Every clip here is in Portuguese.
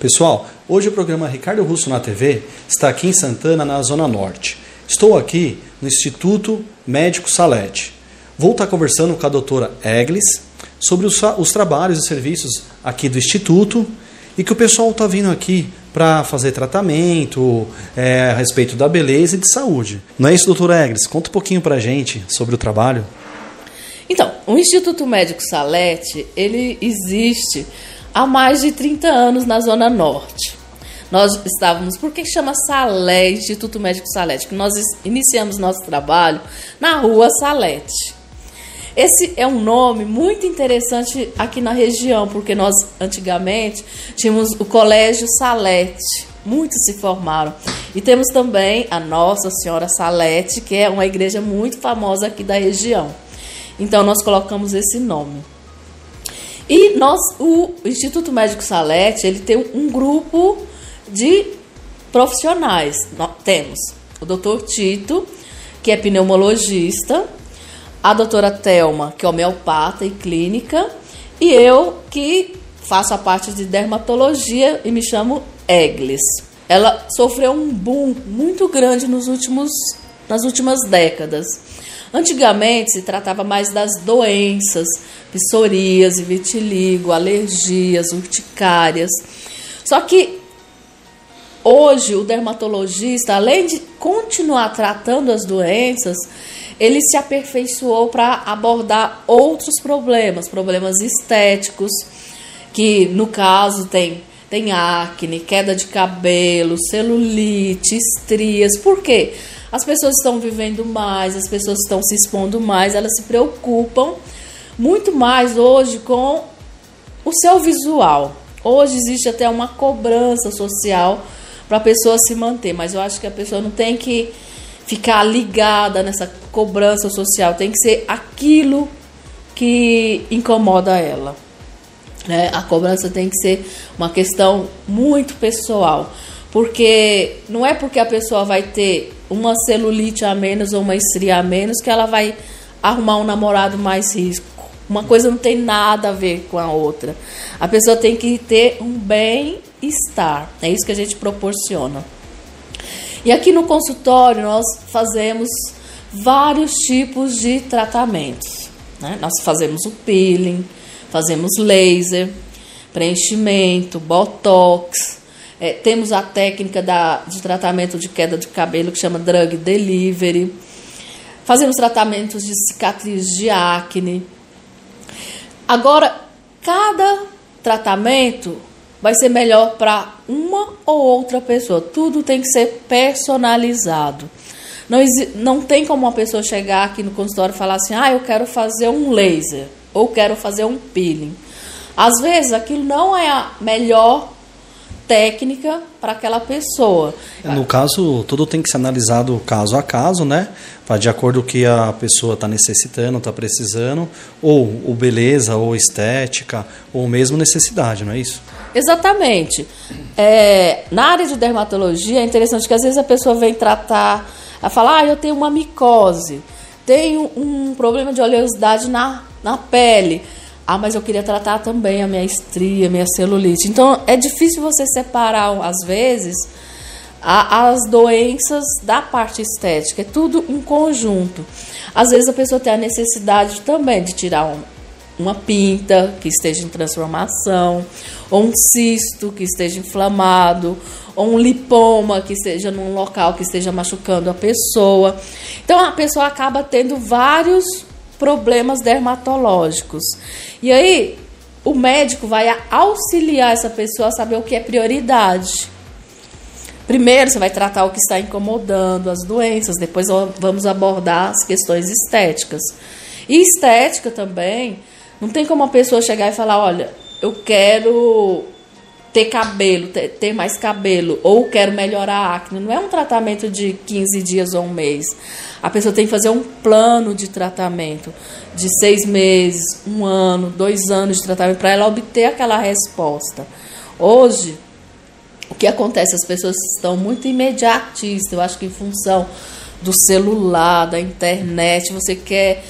Pessoal, hoje o programa Ricardo Russo na TV está aqui em Santana, na Zona Norte. Estou aqui no Instituto Médico Salete. Vou estar conversando com a doutora Eglis sobre os, os trabalhos e serviços aqui do Instituto e que o pessoal está vindo aqui para fazer tratamento é, a respeito da beleza e de saúde. Não é isso, doutora Eglis? Conta um pouquinho para a gente sobre o trabalho. Então, o Instituto Médico Salete, ele existe há mais de 30 anos na Zona Norte. Nós estávamos, por que chama Salé, Instituto Médico Salete? Porque nós iniciamos nosso trabalho na rua Salete. Esse é um nome muito interessante aqui na região, porque nós antigamente tínhamos o Colégio Salete, muitos se formaram. E temos também a Nossa Senhora Salete, que é uma igreja muito famosa aqui da região. Então nós colocamos esse nome. E nós, o Instituto Médico Salete, ele tem um grupo de profissionais. Nós temos o doutor Tito, que é pneumologista, a doutora Telma, que é homeopata e clínica, e eu, que faço a parte de dermatologia e me chamo Eglis. Ela sofreu um boom muito grande nos últimos, nas últimas décadas. Antigamente se tratava mais das doenças, psoríase, vitiligo, alergias, urticárias. Só que hoje o dermatologista, além de continuar tratando as doenças, ele se aperfeiçoou para abordar outros problemas, problemas estéticos, que no caso tem tem acne, queda de cabelo, celulite, estrias. Por quê? As pessoas estão vivendo mais, as pessoas estão se expondo mais, elas se preocupam muito mais hoje com o seu visual. Hoje existe até uma cobrança social para a pessoa se manter, mas eu acho que a pessoa não tem que ficar ligada nessa cobrança social, tem que ser aquilo que incomoda ela. Né? A cobrança tem que ser uma questão muito pessoal, porque não é porque a pessoa vai ter uma celulite a menos ou uma estria a menos que ela vai arrumar um namorado mais risco. Uma coisa não tem nada a ver com a outra. A pessoa tem que ter um bem-estar. É isso que a gente proporciona. E aqui no consultório nós fazemos vários tipos de tratamentos. Né? Nós fazemos o peeling, fazemos laser, preenchimento, botox. É, temos a técnica da, de tratamento de queda de cabelo que chama drug delivery. Fazemos tratamentos de cicatriz de acne. Agora, cada tratamento vai ser melhor para uma ou outra pessoa. Tudo tem que ser personalizado. Não, não tem como uma pessoa chegar aqui no consultório e falar assim: ah, eu quero fazer um laser ou quero fazer um peeling. Às vezes aquilo não é a melhor técnica para aquela pessoa. No caso, tudo tem que ser analisado caso a caso, né? De acordo com o que a pessoa está necessitando, está precisando, ou, ou beleza, ou estética, ou mesmo necessidade, não é isso? Exatamente. É, na área de dermatologia é interessante que às vezes a pessoa vem tratar, ela fala, ah, eu tenho uma micose, tenho um problema de oleosidade na, na pele. Ah, mas eu queria tratar também a minha estria, a minha celulite. Então é difícil você separar, às vezes, a, as doenças da parte estética. É tudo um conjunto. Às vezes a pessoa tem a necessidade também de tirar um, uma pinta que esteja em transformação, ou um cisto que esteja inflamado, ou um lipoma que esteja num local que esteja machucando a pessoa. Então a pessoa acaba tendo vários problemas dermatológicos. E aí o médico vai auxiliar essa pessoa a saber o que é prioridade. Primeiro você vai tratar o que está incomodando, as doenças, depois vamos abordar as questões estéticas. E estética também não tem como uma pessoa chegar e falar, olha, eu quero ter cabelo, ter, ter, mais cabelo, ou quero melhorar a acne. Não é um tratamento de 15 dias ou um mês. A pessoa tem que fazer um plano de tratamento de seis meses, um ano, dois anos de tratamento para ela obter aquela resposta. Hoje, o que acontece? As pessoas estão muito imediatistas. Eu acho que em função do celular, da internet, você quer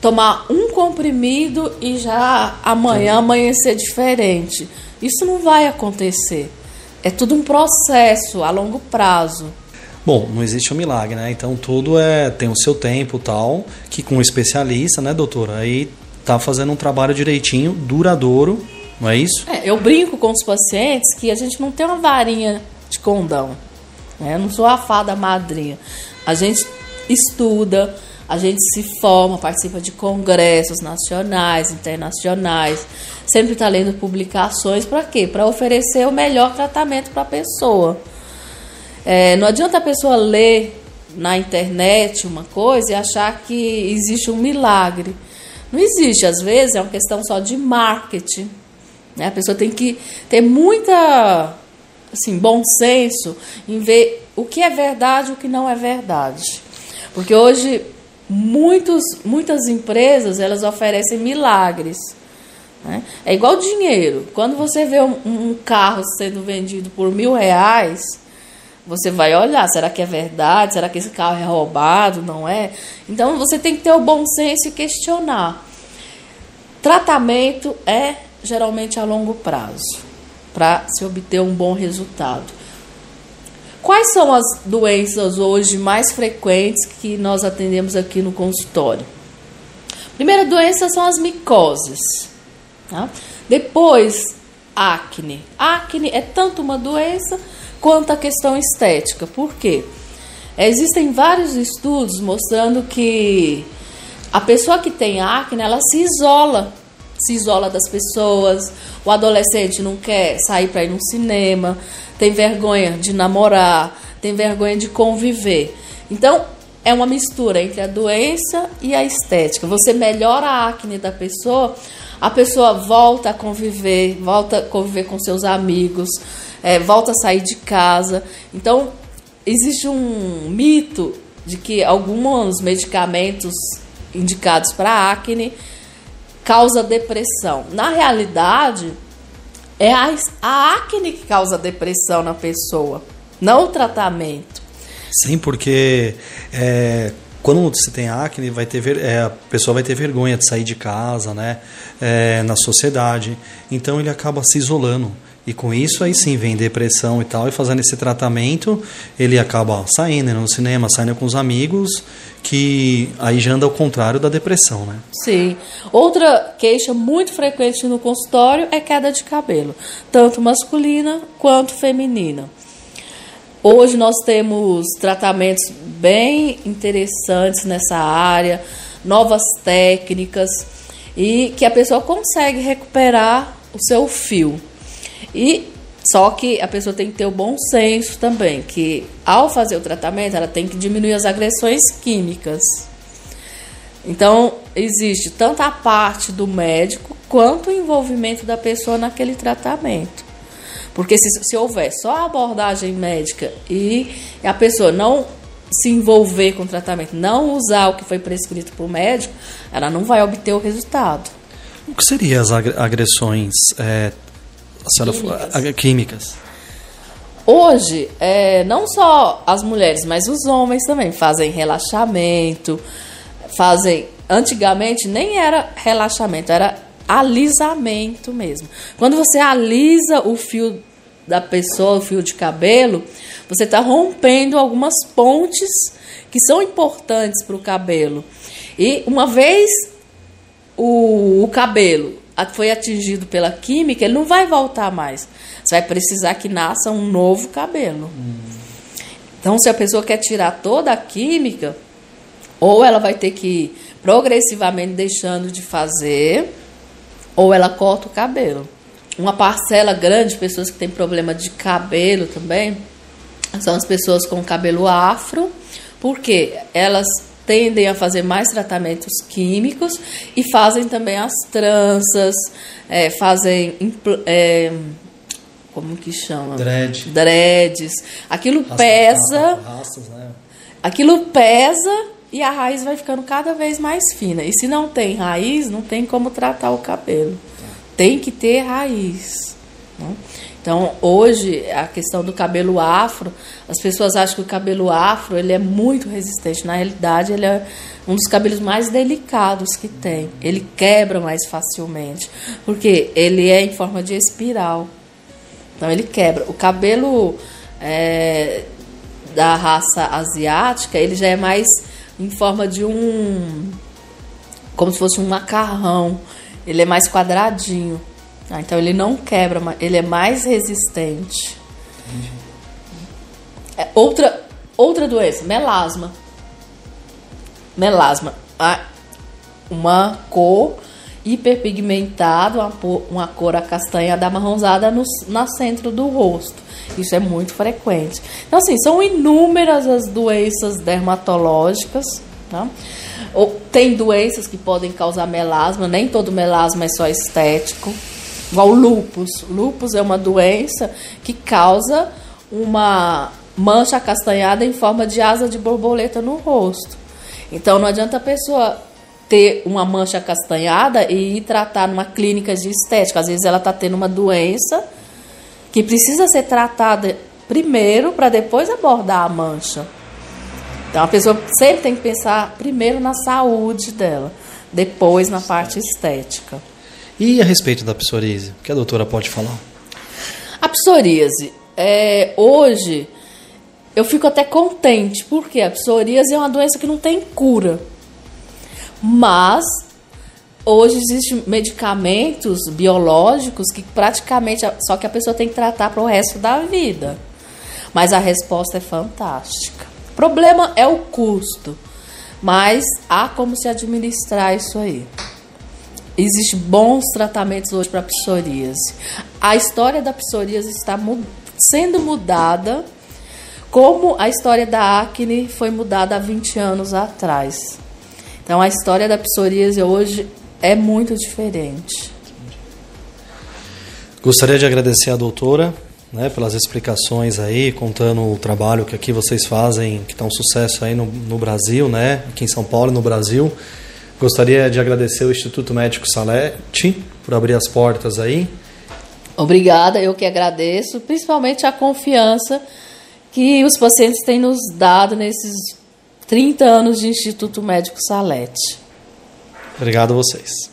tomar um comprimido e já amanhã amanhecer diferente. Isso não vai acontecer. é tudo um processo a longo prazo. Bom, não existe um milagre, né? Então tudo é tem o seu tempo tal, que com um especialista, né, doutora? Aí tá fazendo um trabalho direitinho, duradouro, não é isso? É, eu brinco com os pacientes que a gente não tem uma varinha de condão. Né? Eu não sou a fada madrinha. A gente estuda, a gente se forma, participa de congressos nacionais, internacionais, sempre está lendo publicações para quê? Para oferecer o melhor tratamento para a pessoa. É, não adianta a pessoa ler na internet uma coisa e achar que existe um milagre. Não existe, às vezes é uma questão só de marketing. Né? A pessoa tem que ter muita assim, bom senso em ver o que é verdade e o que não é verdade. Porque hoje muitos, muitas empresas elas oferecem milagres. Né? É igual dinheiro. Quando você vê um, um carro sendo vendido por mil reais, você vai olhar, será que é verdade? Será que esse carro é roubado? Não é? Então você tem que ter o bom senso e questionar. Tratamento é geralmente a longo prazo, para se obter um bom resultado. Quais são as doenças hoje mais frequentes que nós atendemos aqui no consultório? Primeira doença são as micoses. Tá? Depois, acne. Acne é tanto uma doença quanto a questão estética. Por quê? Existem vários estudos mostrando que a pessoa que tem acne, ela se isola, se isola das pessoas. O adolescente não quer sair para ir no cinema, tem vergonha de namorar, tem vergonha de conviver. Então, é uma mistura entre a doença e a estética. Você melhora a acne da pessoa, a pessoa volta a conviver, volta a conviver com seus amigos, é, volta a sair de casa. Então, existe um mito de que alguns medicamentos indicados para acne causa depressão. Na realidade, é a, a acne que causa depressão na pessoa, não o tratamento. Sim, porque é, quando você tem acne, vai ter ver, é, a pessoa vai ter vergonha de sair de casa, né? É, na sociedade. Então ele acaba se isolando. E com isso aí sim vem depressão e tal, e fazendo esse tratamento, ele acaba saindo no cinema, saindo com os amigos, que aí já anda ao contrário da depressão, né? Sim. Outra queixa muito frequente no consultório é queda de cabelo, tanto masculina quanto feminina. Hoje nós temos tratamentos bem interessantes nessa área, novas técnicas e que a pessoa consegue recuperar o seu fio. E só que a pessoa tem que ter o bom senso também, que ao fazer o tratamento ela tem que diminuir as agressões químicas. Então, existe tanto a parte do médico quanto o envolvimento da pessoa naquele tratamento. Porque se, se houver só a abordagem médica e a pessoa não se envolver com o tratamento, não usar o que foi prescrito por médico, ela não vai obter o resultado. O que seriam as agressões é, químicas. químicas. Hoje, é, não só as mulheres, mas os homens também fazem relaxamento, fazem. Antigamente nem era relaxamento, era alisamento mesmo. Quando você alisa o fio da pessoa, o fio de cabelo, você está rompendo algumas pontes que são importantes para o cabelo. E uma vez o, o cabelo foi atingido pela química, ele não vai voltar mais. Você vai precisar que nasça um novo cabelo. Hum. Então, se a pessoa quer tirar toda a química, ou ela vai ter que ir progressivamente deixando de fazer, ou ela corta o cabelo. Uma parcela grande de pessoas que têm problema de cabelo também são as pessoas com cabelo afro, porque elas tendem a fazer mais tratamentos químicos e fazem também as tranças, é, fazem. É, como que chama? Dread. Dreads. Aquilo Rasta, pesa. Né? Aquilo pesa e a raiz vai ficando cada vez mais fina. E se não tem raiz, não tem como tratar o cabelo. Tem que ter raiz. Né? Então, hoje, a questão do cabelo afro, as pessoas acham que o cabelo afro ele é muito resistente. Na realidade, ele é um dos cabelos mais delicados que tem. Ele quebra mais facilmente, porque ele é em forma de espiral. Então ele quebra. O cabelo é, da raça asiática, ele já é mais em forma de um. como se fosse um macarrão. Ele é mais quadradinho. Ah, então ele não quebra, ele é mais resistente. É, outra, outra doença, melasma. Melasma. Ah, uma cor hiperpigmentada, uma, uma cor acastanhada amarronzada no, no centro do rosto. Isso é muito frequente. Então, assim, são inúmeras as doenças dermatológicas. Tá? Ou, tem doenças que podem causar melasma, nem todo melasma é só estético. Igual o lúpus. Lúpus é uma doença que causa uma mancha acastanhada em forma de asa de borboleta no rosto. Então não adianta a pessoa ter uma mancha castanhada e ir tratar numa clínica de estética. Às vezes ela está tendo uma doença que precisa ser tratada primeiro para depois abordar a mancha. Então a pessoa sempre tem que pensar primeiro na saúde dela, depois na parte estética. E a respeito da psoríase, o que a doutora pode falar? A psoríase, é, hoje eu fico até contente, porque a psoríase é uma doença que não tem cura. Mas hoje existem medicamentos biológicos que praticamente só que a pessoa tem que tratar para o resto da vida. Mas a resposta é fantástica. O problema é o custo, mas há como se administrar isso aí. Existem bons tratamentos hoje para psoríase. A história da psoríase está sendo mudada como a história da acne foi mudada há 20 anos atrás. Então a história da psoríase hoje é muito diferente. Gostaria de agradecer à doutora né, pelas explicações aí, contando o trabalho que aqui vocês fazem, que está um sucesso aí no, no Brasil, né, aqui em São Paulo e no Brasil. Gostaria de agradecer o Instituto Médico Salete por abrir as portas aí. Obrigada, eu que agradeço, principalmente a confiança que os pacientes têm nos dado nesses 30 anos de Instituto Médico Salete. Obrigado a vocês.